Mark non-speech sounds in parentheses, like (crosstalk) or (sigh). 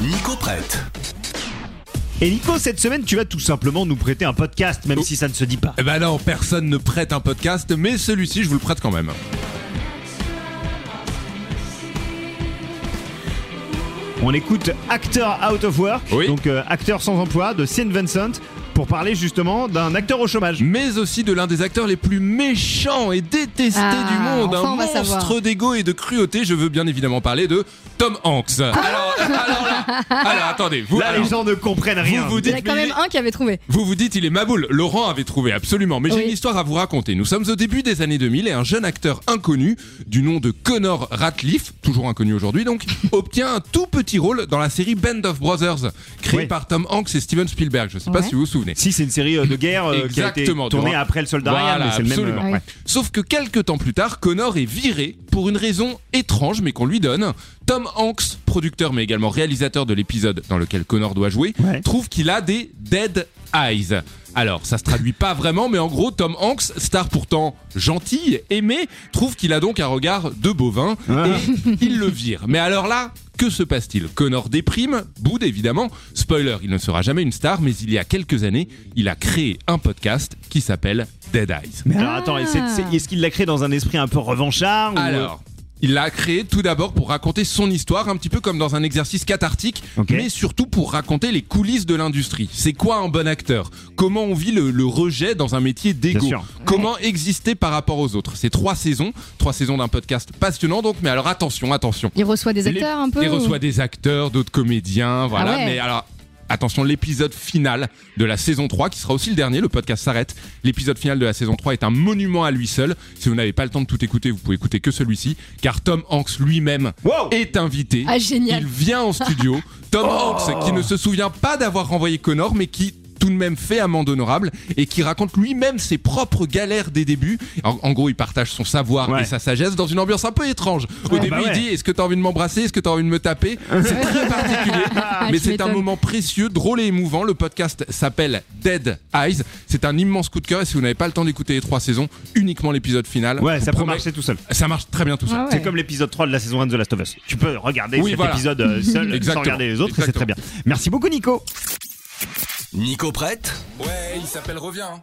Nico prête. Et Nico, cette semaine, tu vas tout simplement nous prêter un podcast, même Oh. si ça ne se dit pas. Eh ben non, personne ne prête un podcast, mais celui-ci, je vous le prête quand même. On écoute Actor Out of Work, Oui. donc euh, acteur sans emploi de Saint Vincent, pour parler justement d'un acteur au chômage. Mais aussi de l'un des acteurs les plus méchants et détestés Ah, du monde, enfin, un monstre d'ego et de cruauté. Je veux bien évidemment parler de Tom Hanks. Alors, alors là, alors attendez, vous, Là, alors, les gens ne comprennent rien. vous, vous Il y dites, en a quand mais même un qui avait trouvé. Vous vous dites, il est maboule. Laurent avait trouvé, absolument. Mais j'ai une histoire à vous raconter. Nous sommes au début des années 2000 et un jeune acteur inconnu, du nom de Connor Ratliff, toujours inconnu aujourd'hui donc, (laughs) obtient un tout petit rôle dans la série Band of Brothers, créée Oui. par Tom Hanks et Steven Spielberg. Je sais pas si vous vous souvenez. Si, c'est une série euh, de guerre euh, qui a été tournée après le soldat Ryan, Voilà, mais c'est le même. absolument. euh, ouais. Sauf que quelques temps plus tard, Connor est viré pour une raison étrange mais qu'on lui donne. Tom Hanks, producteur mais également réalisateur de l'épisode dans lequel Connor doit jouer, Ouais. trouve qu'il a des dead eyes. Alors, ça se traduit pas vraiment, mais en gros, Tom Hanks, star pourtant gentille, aimé, trouve qu'il a donc un regard de bovin Ah. et il le vire. Mais alors là, que se passe-t-il? Connor déprime, boude évidemment. Spoiler, il ne sera jamais une star, mais il y a quelques années, il a créé un podcast qui s'appelle Dead Eyes. Mais alors attends, est-ce qu'il l'a créé dans un esprit un peu revanchard ou- Alors, il l'a créé tout d'abord pour raconter son histoire, un petit peu comme dans un exercice cathartique, mais surtout pour raconter les coulisses de l'industrie. C'est quoi un bon acteur? Comment on vit le, le rejet dans un métier sûr. Comment exister par rapport aux autres? C'est trois saisons, trois saisons d'un podcast passionnant donc, mais alors attention, attention. Il reçoit des Les- acteurs un peu Il ou- reçoit des acteurs, d'autres comédiens, voilà. Ah ouais. Mais alors, attention, l'épisode final de la saison 3, qui sera aussi le dernier, le podcast s'arrête. L'épisode final de la saison 3 est un monument à lui seul. Si vous n'avez pas le temps de tout écouter, vous pouvez écouter que celui-ci, car Tom Hanks lui-même Wow est invité. Ah, génial. Il vient en studio. Tom (laughs) Oh. Hanks, qui ne se souvient pas d'avoir renvoyé Connor, mais qui tout de même fait amende honorable et qui raconte lui-même ses propres galères des débuts. En, en gros, il partage son savoir Ouais. et sa sagesse dans une ambiance un peu étrange. Au Ouais. début, Bah ouais. il dit Est-ce que tu as envie de m'embrasser? Est-ce que tu as envie de me taper? (laughs) C'est très particulier, mais tu c'est un moment précieux, drôle et émouvant. Le podcast s'appelle Dead Eyes. C'est un immense coup de cœur et si vous n'avez pas le temps d'écouter les trois saisons, uniquement l'épisode final. Ouais, ça peut marcher tout seul. Ça marche très bien tout seul. Ah ouais. C'est comme l'épisode 3 de la saison 1 de The Last of Us. Tu peux regarder Oui, cet voilà. épisode euh, seul (laughs) sans Exactement. regarder les autres et c'est très bien. Merci beaucoup Nico. Nico prête? Ouais, il s'appelle Reviens.